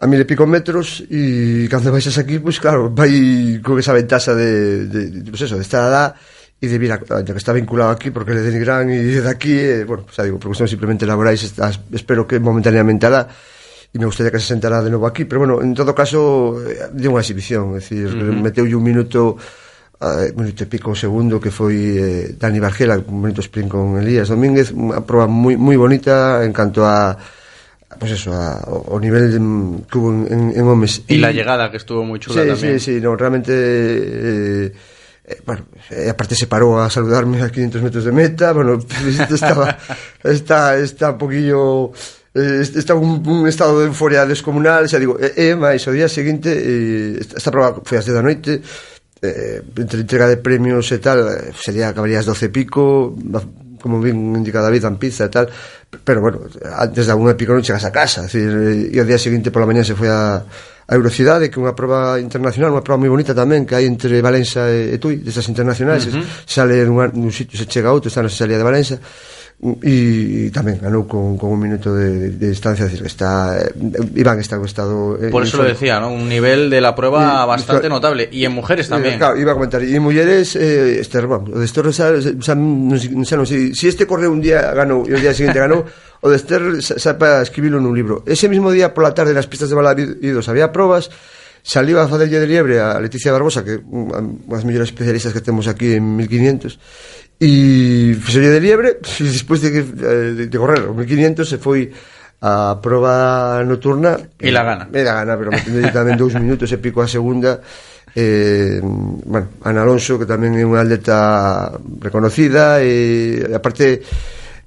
a mil e pico metros e cando baixas aquí, pois pues, claro, vai con esa ventaxa de, de, de pues eso, de estar alá e de vir a, que está vinculado aquí porque le denigran e de aquí, eh, bueno, xa digo, por cuestión simplemente laborais, estás, espero que momentaneamente alá e me gustaría que se sentara de novo aquí, pero bueno, en todo caso, eh, de unha exhibición, é dicir, uh -huh. meteu un minuto eh, minuto e pico o segundo que foi eh, Dani Bargela, un bonito sprint con Elías Domínguez, unha proba moi, moi bonita en canto a pues eso, a, o, o nivel de, que hubo en, en, en homes. Y, la llegada que estuvo moi chula sí, tamén. Sí, sí, no, realmente eh, eh, bueno, eh, aparte se parou a saludarme a 500 metros de meta, bueno, estaba está está un poquillo eh, está un, un estado de euforia descomunal, xa digo, e, e máis o día seguinte eh, esta, esta prova foi ás 10 da noite eh, entre entrega de premios e tal, eh, sería acabarías doce pico, como bien indica David, en pizza e tal, pero bueno, antes da unha e pico non chegas a casa, decir, eh, e o día seguinte pola mañá se foi a, a Eurocidade, que é unha proba internacional, unha proba moi bonita tamén, que hai entre Valença e, e Tui, destas internacionais, uh -huh. sale nun, nun sitio, se chega a outro, está na salida de Valença, e tamén ganou con, con un minuto de, de, distancia es decir, está eh, Iván está en estado eh, Por eso lo en decía, ¿no? Un nivel de la prueba Y- bastante y- notable. Y en mujeres Eh, también. Claro, iba a comentar. E mulleres, eh, Esther, vamos, o de Esther, xa, xa, non, xa non sei, si este correu un día ganou e o día seguinte ganou, o de Esther xa, xa para escribilo nun libro. Ese mismo día pola tarde nas pistas de Balabidos había probas, saliu a faderlle de liebre a Leticia Barbosa, que unha das mellores especialistas que temos aquí en 1500, e sería de liebre e despois de, de, eh, de correr o 1500 se foi a proba nocturna e la gana. e la gana, pero metendo tamén dous minutos e pico a segunda. Eh, bueno, Ana Alonso que tamén é unha atleta reconocida e aparte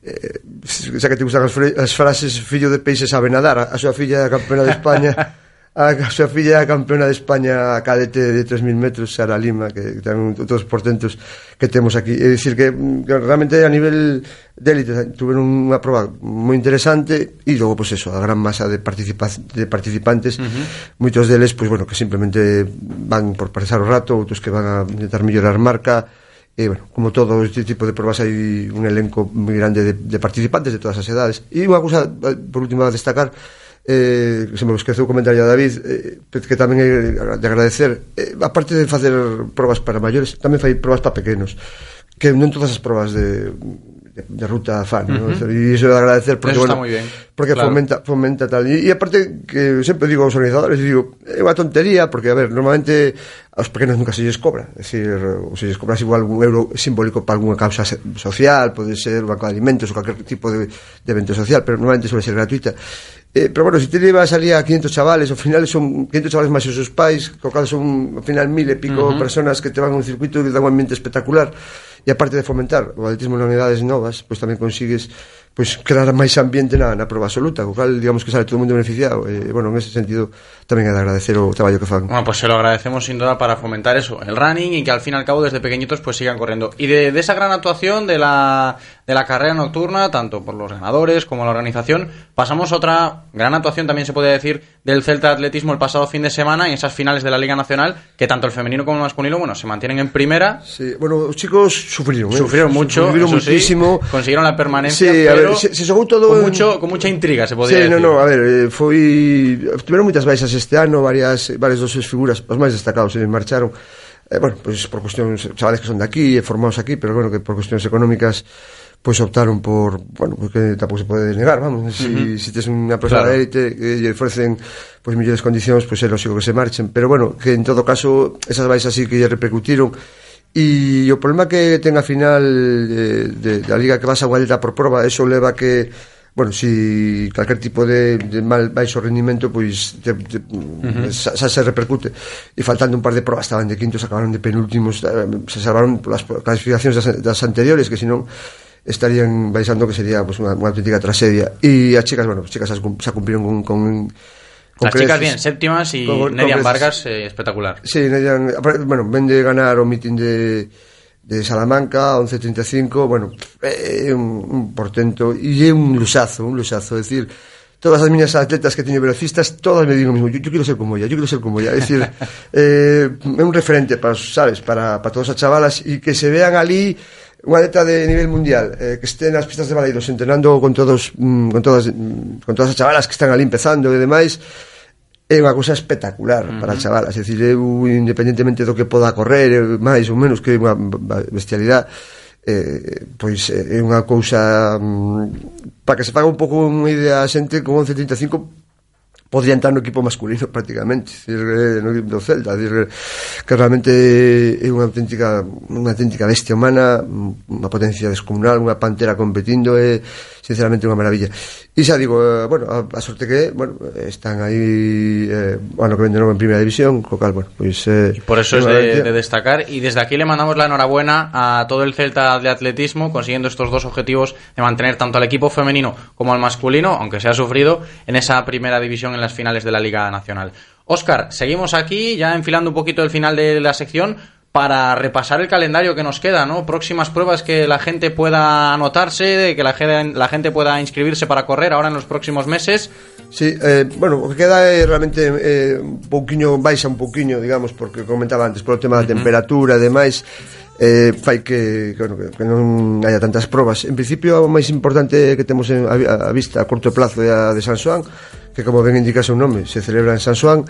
eh, xa que te gustan as, as frases fillo de peixe sabe nadar a súa filla é campeona de España a, a súa filla é a campeona de España a cadete de 3.000 metros, Sara Lima, que tamén outros portentos que temos aquí. É dicir que, mm, que realmente a nivel de élite tuveron unha prova moi interesante e logo, pois pues, eso, a gran masa de, participa de participantes, uh -huh. moitos deles, pois, pues, bueno, que simplemente van por pasar o rato, outros que van a intentar mellorar marca, e, bueno, como todo este tipo de provas hai un elenco moi grande de, de participantes de todas as edades. E unha cousa, eh, por último, a destacar, eh, se me esqueceu comentar a David eh, que tamén é de agradecer eh, aparte de facer probas para maiores tamén fai probas para pequenos que non todas as probas de, de, de ruta fan, uh -huh. ¿no? e iso de agradecer porque, bueno, porque claro. fomenta, fomenta tal e, e aparte que sempre digo aos organizadores digo, é unha tontería porque a ver, normalmente aos pequenos nunca se lles cobra é dicir, ou se lles cobras igual un euro simbólico para algunha causa social pode ser un banco de alimentos ou cualquier tipo de, de evento social, pero normalmente suele ser gratuita Eh, pero bueno, se si te levas ali a 500 chavales, ao final son 500 chavales máis os seus pais, co cal son ao final mil e pico uh -huh. personas que te van a un circuito que dá un ambiente espectacular. E aparte de fomentar o atletismo en unidades novas, pois pues tamén consigues pois pues, crear máis ambiente na, na prova absoluta, co cal digamos que sale todo o mundo beneficiado. E eh, bueno, en ese sentido tamén é de agradecer o traballo que fan. Bueno, pues se lo agradecemos sin duda para fomentar eso, el running y que al fin y al cabo desde pequeñitos pues sigan corriendo. Y de, de esa gran actuación de la, de la carrera nocturna, tanto por los ganadores como la organización, pasamos a otra gran actuación también se puede decir del Celta Atletismo el pasado fin de semana en esas finales de la Liga Nacional, que tanto el femenino como el masculino, bueno, se mantienen en primera. Sí, bueno, os chicos sufrieron, ¿eh? Sufrieron mucho, sufrieron eso sí, muchísimo. consiguieron la permanencia, Sí, a ver, se, se todo con, en- mucho, con mucha intriga, se podría Sí, decir. no, no, a ver, eh, foi tiveron moitas Entonces este ano varias, varias dos seus figuras, os máis destacados, se eh, marcharon eh, bueno, pois por cuestións, chavales que son de aquí, formados aquí, pero bueno, que por cuestións económicas pois optaron por, bueno, pois porque tampouco se pode negar, vamos, si, uh -huh. si tes unha persoa claro. élite que lle ofrecen pois mellores condicións, pois é lógico que se marchen, pero bueno, que en todo caso esas baixas así que lle repercutiron e o problema que ten a final de, de, da liga que vas a Guadelta por prova, eso leva que bueno, si calquer tipo de, de mal baixo rendimento pois te, te, Ujú. xa, xa se repercute e faltando un par de probas estaban de quintos, acabaron de penúltimos eh, se salvaron polas clasificacións das, das anteriores que senón estarían baixando que sería pues, unha, unha auténtica tragedia e as chicas, bueno, as chicas xa cum- xa cumpriron con, con, Las chicas bien, séptimas y Con- Nerian. Vargas eh, espectacular. Sí, Nerian, bueno, ven de ganar o mitin de, de Salamanca, 11.35, bueno, é un, un portento e é un lusazo, un lusazo, é dicir, todas as miñas atletas que teño velocistas, todas me digo o mismo, yo, yo quero ser como ella, yo quero ser como ella, é dicir, eh, é un referente para, sabes, para, para todas as chavalas e que se vean ali unha atleta de nivel mundial eh, que este nas pistas de Baleiros entrenando con todos mm, con todas mm, con todas as chavalas que están ali empezando e demais, é unha cousa espectacular uh -huh. para as chavalas, é dicir, eu independentemente do que poda correr, máis ou menos que é unha bestialidade, eh, pois eh, é unha cousa mm, para que se faga un pouco unha idea a xente con 11.35 podría entrar no equipo masculino prácticamente decir, eh, no equipo do Celta dicir que realmente é unha auténtica unha auténtica bestia humana mm, unha potencia descomunal, unha pantera competindo e sinceramente unha maravilla e xa digo, eh, bueno, a, a sorte que bueno, están aí eh, bueno, que ven de novo en primeira división co cal, bueno, pois eh, Por eso es de, de destacar. Y desde aquí le mandamos la enhorabuena a todo el Celta de atletismo, consiguiendo estos dos objetivos de mantener tanto al equipo femenino como al masculino, aunque se ha sufrido, en esa primera división en las finales de la Liga Nacional. Óscar, seguimos aquí, ya enfilando un poquito el final de la sección, para repasar el calendario que nos queda, ¿no? Próximas pruebas que la gente pueda anotarse, que la, la gente pueda inscribirse para correr ahora en los próximos meses. Sí, eh, bueno, o que queda é realmente eh, un pouquiño, baixa un pouquiño, digamos, porque comentaba antes, polo tema da temperatura e demais, eh, fai que, que, bueno, que, que non haya tantas probas. En principio, o máis importante que temos en, a, a vista a corto plazo é a de San Xoán, que como ben indica seu nome, se celebra en San Xoán,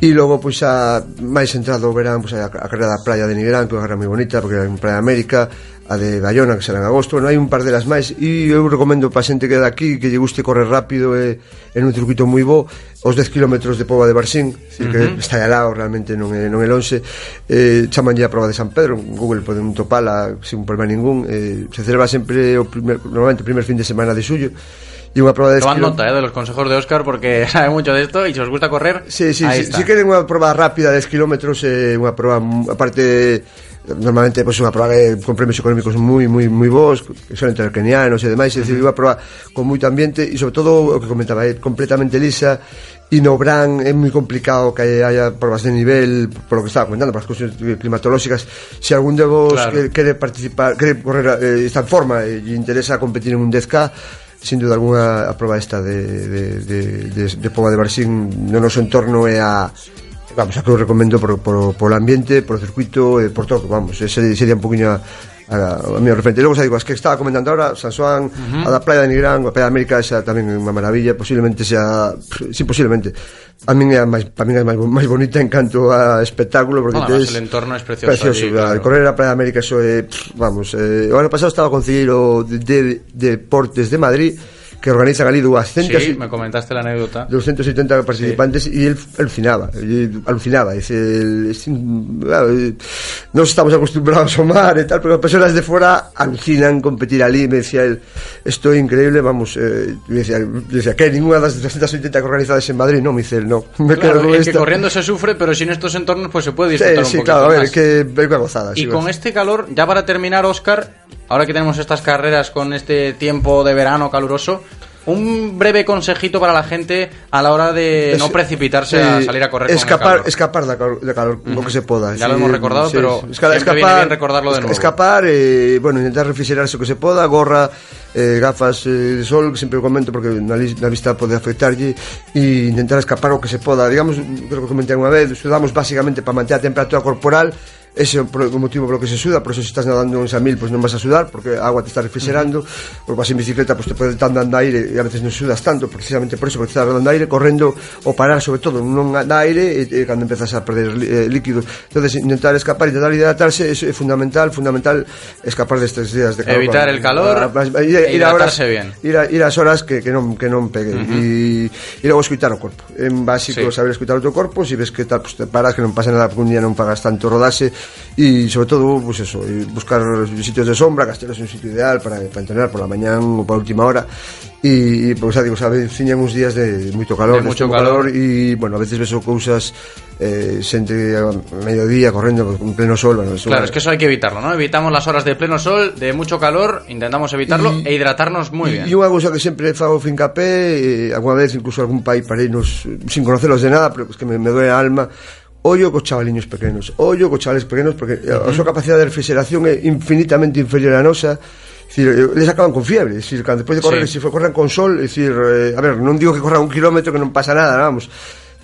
E logo, pois, a, máis entrado o verán, pois, a, a carrera da praia de Nigrán, que é unha carrera moi bonita, porque é en Praia América, a de Bayona, que será en agosto, bueno, hai un par delas máis, e eu recomendo para xente que é daqui, que lle guste correr rápido, e, en un circuito moi bo, os 10 km de Pova de Barsín, uh -huh. que está alá, realmente non é, non é lonxe, eh, chamanlle a prova de San Pedro, en Google poden topala, sin problema ningún, eh, se celebra sempre, o primer, normalmente, o primer fin de semana de xullo, e unha prova de Tomad esquilo- nota eh, de los consejos de Oscar porque sabe mucho de esto y si os gusta correr, Sí, sí, ahí sí, está. si queren unha proba rápida de 10 km eh, unha proba mm, aparte normalmente pois unha proba eh, con premios económicos moi moi moi bons, que son entre kenianos e demais, é dicir, unha proba con moito ambiente e sobre todo o que comentaba, é completamente lisa e no Bran é moi complicado que haya probas de nivel por lo que estaba comentando, por as cuestións climatolóxicas se algún de vos Claro. que, quere participar, quere correr eh, está en forma lle interesa competir en un 10K sin duda alguna a proba esta de, de, de, de, de Pova de Barxín no noso entorno é a Vamos, a que o recomendo por, por, por ambiente, por o circuito e por todo, vamos, ese sería un poquinho a, a mi referente. Logo xa digo, as que estaba comentando agora, San Juan, uh -huh. a da Praia de Nigrán, a Praia de América, esa tamén é unha maravilla, posiblemente sea, si sí, posiblemente, a min é a máis, para min é máis, máis bonita en canto a espectáculo, porque bueno, tes, el entorno é precioso. Precioso, allí, claro. correr a Praia de América, eso é, pff, vamos, eh, o ano pasado estaba o concelleiro de, de, de Deportes de Madrid, que organizan ali 200 Sí, me comentaste la anécdota. 270 participantes y él alucinaba, alucinaba, dice, el- no estamos acostumbrados a mar y tal, pero personas de fuera alucinan competir allí, me decía él, esto es increíble, vamos, eh, me decía, decía, ¿qué? Ninguna de las 280 que organizadas en Madrid, no, me dice él, no, me Claro, quedo con es que corriendo se sufre, pero sin estos entornos pues se puede Sí, disfrutar un sí, claro, a ver, más. es que gozada. Y sí, con vas. este calor, ya para terminar, Oscar, ahora que tenemos estas carreras con este tiempo de verano caluroso, un breve consejito para la gente a la hora de Es- no precipitarse a sí, salir a correr con el escapar, calor. escapar de calor, de calor lo que se pueda. Ya lo hemos recordado, pero esca- siempre viene bien recordarlo de nuevo. Escapar, eh, bueno, intentar refrigerarse o que se poda, gorra, eh, gafas eh, de sol, que sempre o comento porque lis- na vista pode afectarlle e intentar escapar o que se poda. Digamos, creo que comentei unha vez, sudamos básicamente para manter a temperatura corporal ese é o motivo polo que se suda, por eso se estás nadando uns Samil, pois non vas a sudar, porque a agua te está refrigerando, uh ou pois vas en bicicleta, pois te pode estar dando aire, e a veces non sudas tanto, precisamente por eso, porque estás dando aire, correndo, ou parar sobre todo, non dá aire, e, e cando empezas a perder eh, líquido, entonces intentar escapar, intentar hidratarse, é, é fundamental, fundamental escapar destes días de calor. Evitar el calor, ah, para, para, ir, e ir a horas, bien. Ir, a, ir as horas que, que non, que non pegue, uh e, e logo escutar o corpo, en básico sí. saber escutar o teu corpo, se si ves que tal, pues, te paras, que non pasa nada, porque un día non pagas tanto rodaxe, e sobre todo pues eso buscar sitios de sombra Castelos é un sitio ideal para, para entrenar por la mañán ou para última hora e pues, xa digo, ciñan uns días de moito calor De calor. e bueno, a veces ves cousas eh, xente a mediodía correndo en pleno sol bueno, Claro, es que eso hay que evitarlo, ¿no? Evitamos las horas de pleno sol, de mucho calor, intentamos evitarlo Y- e hidratarnos muy bien. E unha cousa que sempre fago fincapé, eh, alguna vez incluso algún pai pareinos eh, sin conocelos de nada, pero es que me, me a alma, ollo cos chavaliños pequenos, ollo cos chavales pequenos porque eh, a súa capacidade de refrigeración é infinitamente inferior á nosa. Decir, eh, les acaban con fiebre, decir, cando despois de correr, sí. se corran con sol, decir, eh, a ver, non digo que corran un kilómetro que non pasa nada, vamos,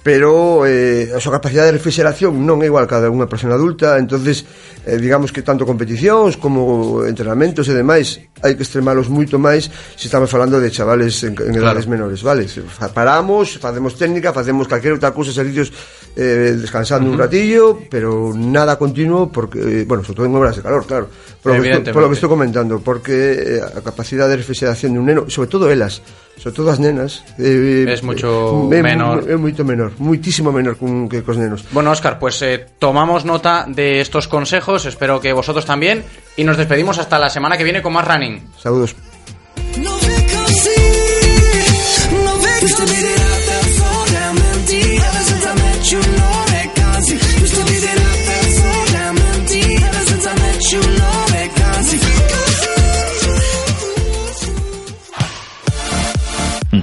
pero eh, a súa capacidade de refrigeración non é igual cada unha persona adulta, entonces eh, digamos que tanto competicións como entrenamentos e demais hai que extremalos moito máis se estamos falando de chavales en, en edades claro. menores, vale? Paramos, facemos técnica, facemos calquera outra cousa, servicios eh, descansando un ratillo pero nada continuo porque, eh, bueno, sobre todo en horas de calor claro, por lo, que estou, por lo que Evidentemente. estou comentando porque eh, a capacidade de refrigeración de un neno sobre todo elas, sobre todo as nenas eh, Es mucho é, menor. é moito menor, muitísimo menor con, que cos nenos. Bueno, Oscar, pues eh, tomamos nota de estos consejos, espero que vosotros también, y nos despedimos hasta la semana que viene con más running. Saludos.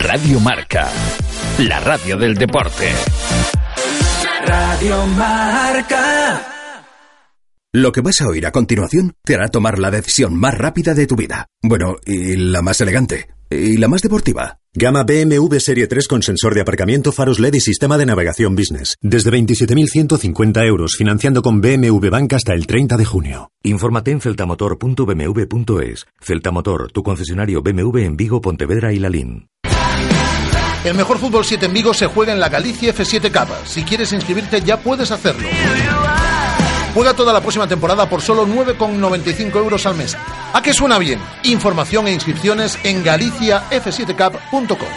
Radio Marca, la radio del deporte. Radio Marca. Lo que vas a oír a continuación te hará tomar la decisión más rápida de tu vida. Bueno, y la más elegante. Y la más deportiva. Gama BMW Serie 3 con sensor de aparcamiento, faros LED y sistema de navegación business. Desde 27.150 euros, financiando con BMW Bank hasta el 30 de junio. Infórmate en celtamotor.bmw.es. Celtamotor, tu concesionario BMW en Vigo, Pontevedra y Lalín. El mejor fútbol 7 en Vigo se juega en la Galicia F7 Cup. Si quieres inscribirte ya puedes hacerlo. Juega toda la próxima temporada por solo 9,95 euros al mes. ¿A qué suena bien? Información e inscripciones en galiciaf7cap.com.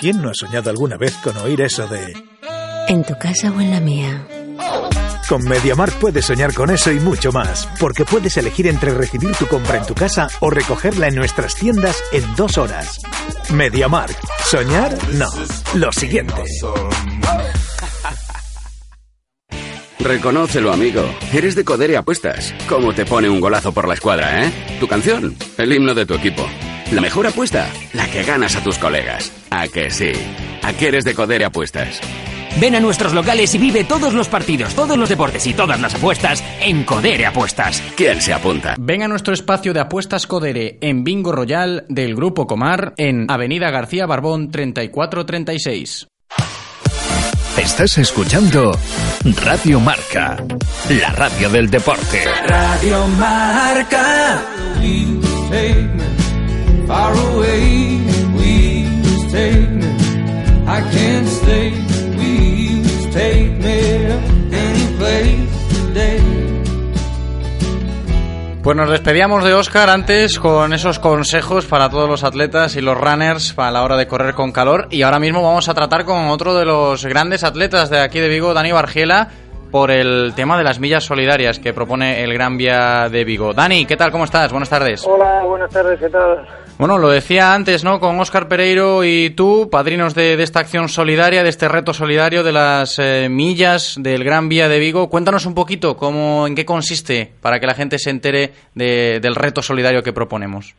¿Quién no ha soñado alguna vez con oír eso de... ¿En tu casa o en la mía? Con MediaMark puedes soñar con eso y mucho más, porque puedes elegir entre recibir tu compra en tu casa o recogerla en nuestras tiendas en dos horas. MediaMark. ¿Soñar? No. Lo siguiente. Reconócelo, amigo. Eres de Codere Apuestas. ¿Cómo te pone un golazo por la escuadra, eh? Tu canción, el himno de tu equipo. La mejor apuesta, la que ganas a tus colegas. ¿A que sí? ¿A qué eres de Codere Apuestas? Ven a nuestros locales y vive todos los partidos, todos los deportes y todas las apuestas en Codere Apuestas. ¿Quién se apunta? Ven a nuestro espacio de apuestas Codere en Bingo Royal del Grupo Comar en Avenida García Barbón 3436. Estás escuchando Radio Marca, la radio del deporte. Radio Marca. Far away. We take me. I can't stay. Pues nos despedíamos de Oscar antes con esos consejos para todos los atletas y los runners para la hora de correr con calor. Y ahora mismo vamos a tratar con otro de los grandes atletas de aquí de Vigo, Dani Bargiela, por el tema de las millas solidarias que propone el Gran Vía de Vigo. Dani, ¿qué tal? ¿Cómo estás? Buenas tardes. Hola, buenas tardes, ¿qué tal? Bueno, lo decía antes, ¿no? Con Óscar Pereiro y tú, padrinos de, de esta acción solidaria, de este reto solidario de las eh, millas del Gran Vía de Vigo. Cuéntanos un poquito cómo, en qué consiste para que la gente se entere de- del reto solidario que proponemos.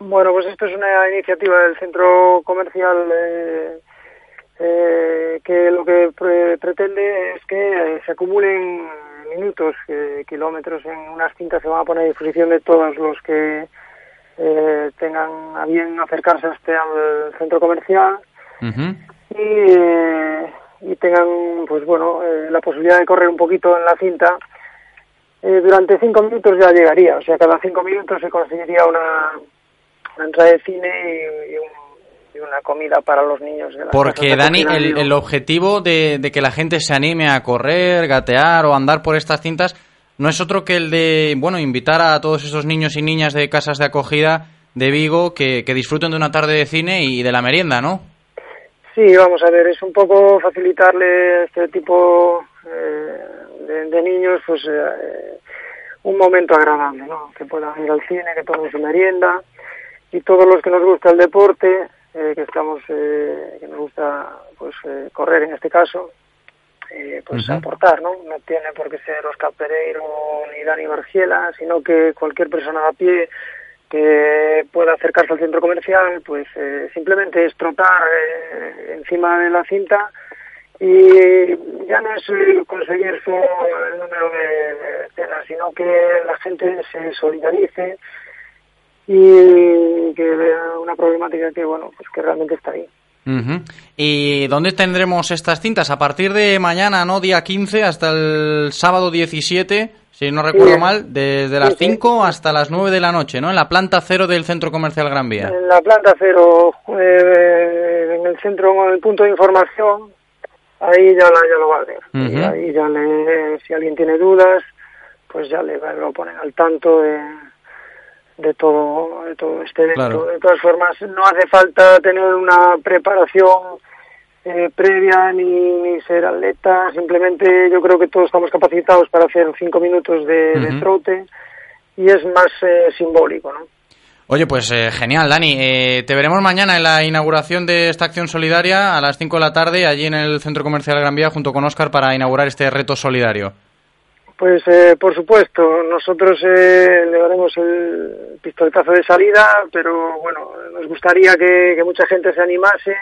Bueno, pues esto es una iniciativa del centro comercial eh, eh, que lo que pre- pretende es que eh, se acumulen minutos, eh, kilómetros en unas cintas que van a poner a disposición de todos los que eh, tengan a bien acercarse a este al centro comercial y, eh, y tengan pues bueno eh, la posibilidad de correr un poquito en la cinta durante cinco minutos ya llegaría. O sea cada cinco minutos se conseguiría una, una entrada de cine y, y un- y una comida para los niños de Porque, Dani, acogida, el, objetivo de, de que la gente se anime a correr, gatear o andar por estas cintas no es otro que el de, bueno, invitar a todos esos niños y niñas de casas de acogida de Vigo que, que disfruten de una tarde de cine y de la merienda, ¿no? Sí, vamos a ver, es un poco facilitarle a este tipo eh, de, de niños pues eh, un momento agradable, ¿no? Que puedan ir al cine, que tomen su merienda y todos los que nos gusta el deporte, eh, que estamos, eh, que nos gusta pues eh, correr en este caso, eh, pues aportar, ¿no? No tiene por qué ser Oscar Pereiro ni Dani Bargiela, sino que cualquier persona a pie que pueda acercarse al centro comercial, pues eh, simplemente es trotar encima de la cinta y ya no es conseguir solo el número de, de cenas, sino que la gente se solidarice y que vea una problemática que, bueno, pues que realmente está ahí. ¿Y dónde tendremos estas cintas? A partir de mañana, ¿no? Día 15 hasta el sábado 17, si no recuerdo Sí. mal, desde las 5 hasta las 9 de la noche, ¿no? En la planta cero del Centro Comercial Gran Vía. En la planta cero, eh, en el centro, en el punto de información, ahí ya, la, ya lo va a ver. Ahí ya le, si alguien tiene dudas, pues ya le lo ponen al tanto de, de todo, de todo este evento. Claro. De todas formas, no hace falta tener una preparación eh, previa ni, ni ser atleta, simplemente yo creo que todos estamos capacitados para hacer cinco minutos de, trote y es más eh, simbólico, ¿no? Oye, pues eh, genial, Dani. Eh, te veremos mañana en la inauguración de esta acción solidaria a las 5 de la tarde, allí en el Centro Comercial Gran Vía, junto con Óscar, para inaugurar este reto solidario. Pues eh, por supuesto, nosotros eh, le daremos el pistoletazo de salida, pero bueno, nos gustaría que, que mucha gente se animase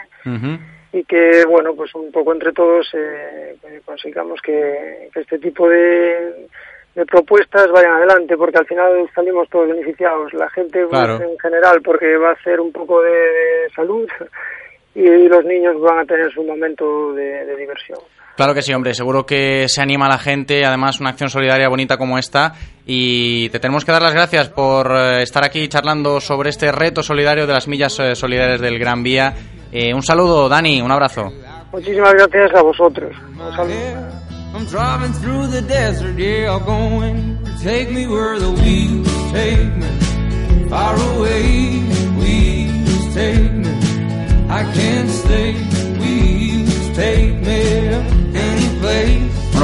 y que, bueno, pues un poco entre todos eh, consigamos que, que este tipo de, de propuestas vayan adelante, porque al final salimos todos beneficiados, la gente pues, Claro. en general, porque va a hacer un poco de, de salud y los niños van a tener su momento de- de diversión. Claro que sí, hombre. Seguro que se anima la gente. Además, una acción solidaria bonita como esta. Y te tenemos que dar las gracias por eh, estar aquí charlando sobre este reto solidario de las millas eh, solidarias del Gran Vía. Eh, un saludo, Dani. Un abrazo. Muchísimas gracias a vosotros. Un saludo. I'm driving through the desert, yeah, I'm going. Take me where the wheels take me. Far away, wheels take me. I can't stay, wheels take me.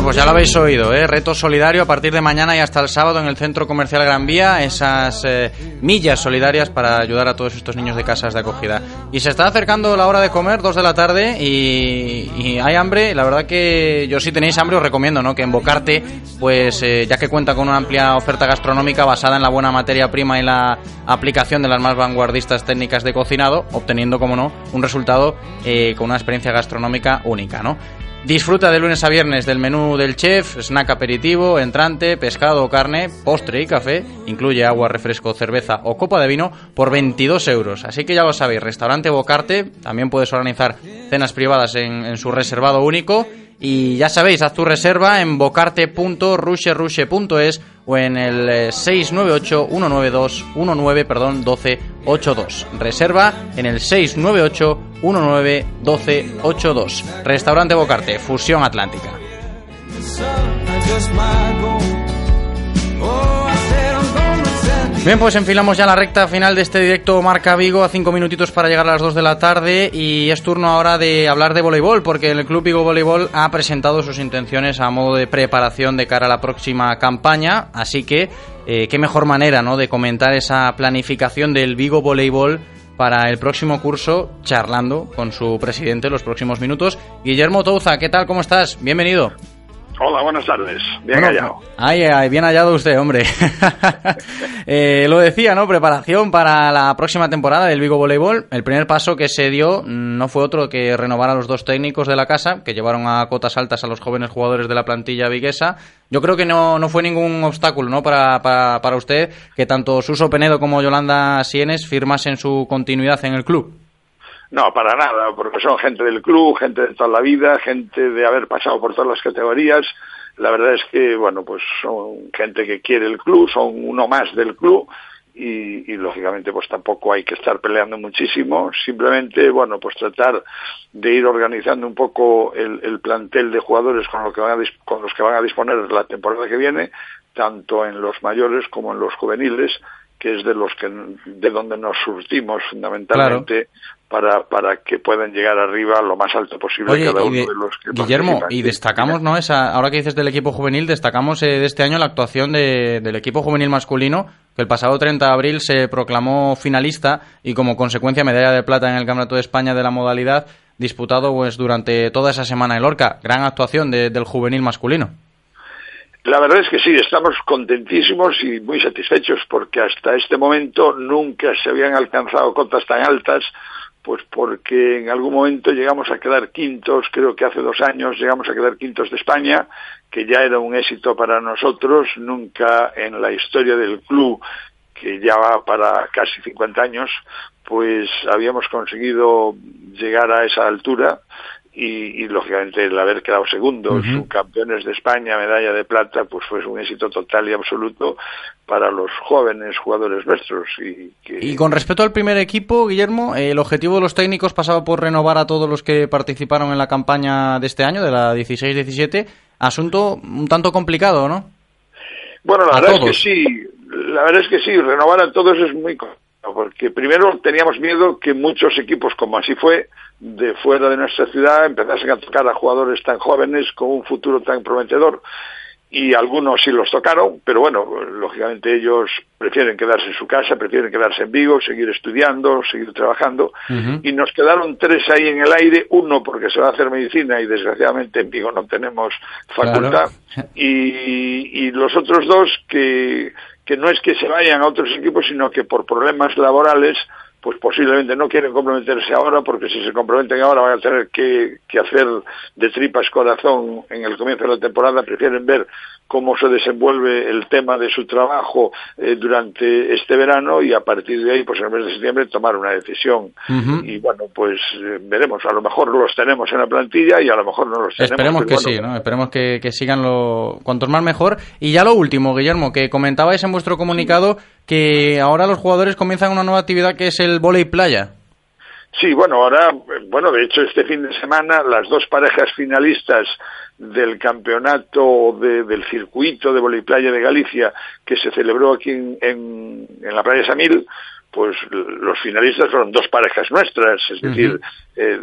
Pues ya lo habéis oído, ¿eh? Reto solidario a partir de mañana y hasta el sábado en el Centro Comercial Gran Vía, esas eh, millas solidarias para ayudar a todos estos niños de casas de acogida. Y se está acercando la hora de comer, dos de la tarde, y, y hay hambre. La verdad que yo si tenéis hambre os recomiendo, ¿no? Que en Bocarte, pues eh, ya que cuenta con una amplia oferta gastronómica basada en la buena materia prima y la aplicación de las más vanguardistas técnicas de cocinado, obteniendo, como no, un resultado eh, con una experiencia gastronómica única, ¿no? Disfruta de lunes a viernes del menú del chef, snack aperitivo, entrante, pescado o carne, postre y café, incluye agua, refresco, cerveza o copa de vino por 22 euros. Así que ya lo sabéis, restaurante Bocarte, también puedes organizar cenas privadas en, su reservado único. Y ya sabéis, haz tu reserva en bocarte.rusherushe.es o en el eh, 698-192-19, perdón, 1282. Reserva en el 698-19-1282. Restaurante Bocarte, Fusión Atlántica. Bien, pues enfilamos ya la recta final de este directo Marca Vigo a cinco minutitos para llegar a las 2 de la tarde y es turno ahora de hablar de voleibol porque el Club Vigo Voleibol ha presentado sus intenciones a modo de preparación de cara a la próxima campaña, así que eh, qué mejor manera ¿no? de comentar esa planificación del Vigo Voleibol para el próximo curso charlando con su presidente los próximos minutos. Guillermo Touza, ¿qué tal? ¿Cómo estás? Bienvenido. Hola, buenas tardes. Bien Bueno, hallado. Ay, ay, bien hallado usted, hombre. Eh, lo decía, ¿no? Preparación para la próxima temporada del Vigo Voleibol. El primer paso que se dio mm, no fue otro que renovar a los dos técnicos de la casa, que llevaron a cotas altas a los jóvenes jugadores de la plantilla viguesa. Yo creo que no, no fue ningún obstáculo, ¿no? Para, para, para usted que tanto Suso Penedo como Yolanda Sienes firmasen su continuidad en el club. No, para nada, porque son gente del club, gente de toda la vida, gente de haber pasado por todas las categorías. La verdad es que, bueno, pues son gente que quiere el club, son uno más del club y, lógicamente pues tampoco hay que estar peleando muchísimo. Simplemente, bueno, pues tratar de ir organizando un poco el, el plantel de jugadores con, lo que van a, con los que van a disponer la temporada que viene, tanto en los mayores como en los juveniles, que es de los que de donde nos surtimos fundamentalmente para para que puedan llegar arriba lo más alto posible Oye, cada uno de- de, los que Guillermo, participan. y destacamos, ¿no? Esa, ahora que dices del equipo juvenil, destacamos eh, de este año la actuación de- del equipo juvenil masculino, que el pasado 30 de abril se proclamó finalista y como consecuencia medalla de plata en el Campeonato de España de la modalidad, disputado pues durante toda esa semana en Lorca. Gran actuación de- del juvenil masculino. La verdad es que sí, estamos contentísimos y muy satisfechos porque hasta este momento nunca se habían alcanzado cotas tan altas, pues porque en algún momento llegamos a quedar quintos, creo que hace dos años llegamos a quedar quintos de España, que ya era un éxito para nosotros, nunca en la historia del club, que ya va para casi 50 años, pues habíamos conseguido llegar a esa altura y, y, lógicamente el haber quedado segundos, Ujú. campeones de España, medalla de plata, pues fue un éxito total y absoluto para los jóvenes jugadores nuestros. Y, que, Y con respecto al primer equipo, Guillermo, el objetivo de los técnicos pasaba por renovar a todos los que participaron en la campaña de este año, de la 16-17. Asunto un tanto complicado, ¿no? Bueno, la a verdad todos. es que sí, la verdad es que sí, renovar a todos es muy complicado, porque primero teníamos miedo que muchos equipos, como así fue, de fuera de nuestra ciudad, empezasen a tocar a jugadores tan jóvenes con un futuro tan prometedor. Y algunos sí los tocaron, pero bueno, lógicamente ellos prefieren quedarse en su casa, prefieren quedarse en Vigo, seguir estudiando, seguir trabajando. Y nos quedaron tres ahí en el aire, uno porque se va a hacer medicina y desgraciadamente en Vigo no tenemos facultad, y, y los otros dos que, que no es que se vayan a otros equipos, sino que por problemas laborales, pues posiblemente no quieren comprometerse ahora, porque si se comprometen ahora van a tener que, que hacer de tripas corazón en el comienzo de la temporada, prefieren ver cómo se desenvuelve el tema de su trabajo eh, durante este verano y a partir de ahí, pues en el mes de septiembre, tomar una decisión. Y bueno, pues eh, veremos, a lo mejor los tenemos en la plantilla y a lo mejor no los tenemos. Esperemos que bueno, sí, ¿no? Esperemos que, que sigan lo cuantos más mejor. Y ya lo último, Guillermo, que comentabais en vuestro comunicado que ahora los jugadores comienzan una nueva actividad que es el volei playa. Sí, bueno, ahora eh, bueno, de hecho, este fin de semana las dos parejas finalistas del campeonato de, del circuito de voleiplaya de Galicia que se celebró aquí en, en, en la playa Samil, pues los finalistas fueron dos parejas nuestras, es decir, eh,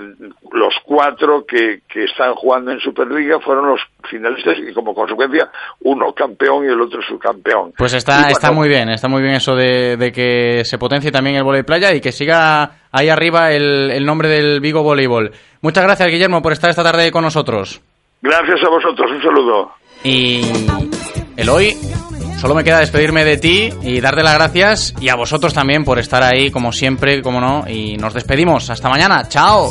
los cuatro que, que están jugando en Superliga fueron los finalistas y como consecuencia uno campeón y el otro subcampeón. Pues está, está muy bien, está muy bien eso de, de que se potencie también el voleibol playa y que siga ahí arriba el, el nombre del Vigo Voleibol. Muchas gracias, Guillermo, por estar esta tarde con nosotros. Gracias a vosotros, un saludo. Y Eloy, solo me queda despedirme de ti y darte las gracias y a vosotros también por estar ahí como siempre, como no, y nos despedimos. Hasta mañana, chao.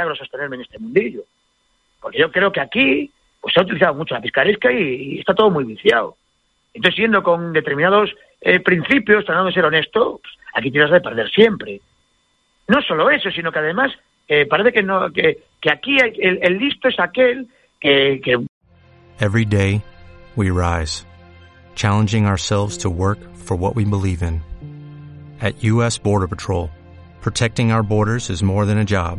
Milagro sostenerme en este mundillo. Porque yo creo que aquí pues se ha utilizado mucho la picaresca y, y está todo muy viciado. Entonces, siendo con determinados eh, principios, tratando de ser honesto, pues, aquí tienes de perder siempre. No solo eso, sino que además eh, parece que no que, que aquí el, el listo es aquel que, que Every day, we rise, challenging ourselves to work for what we believe in. At U.S. Border Patrol, protecting our borders is more than a job,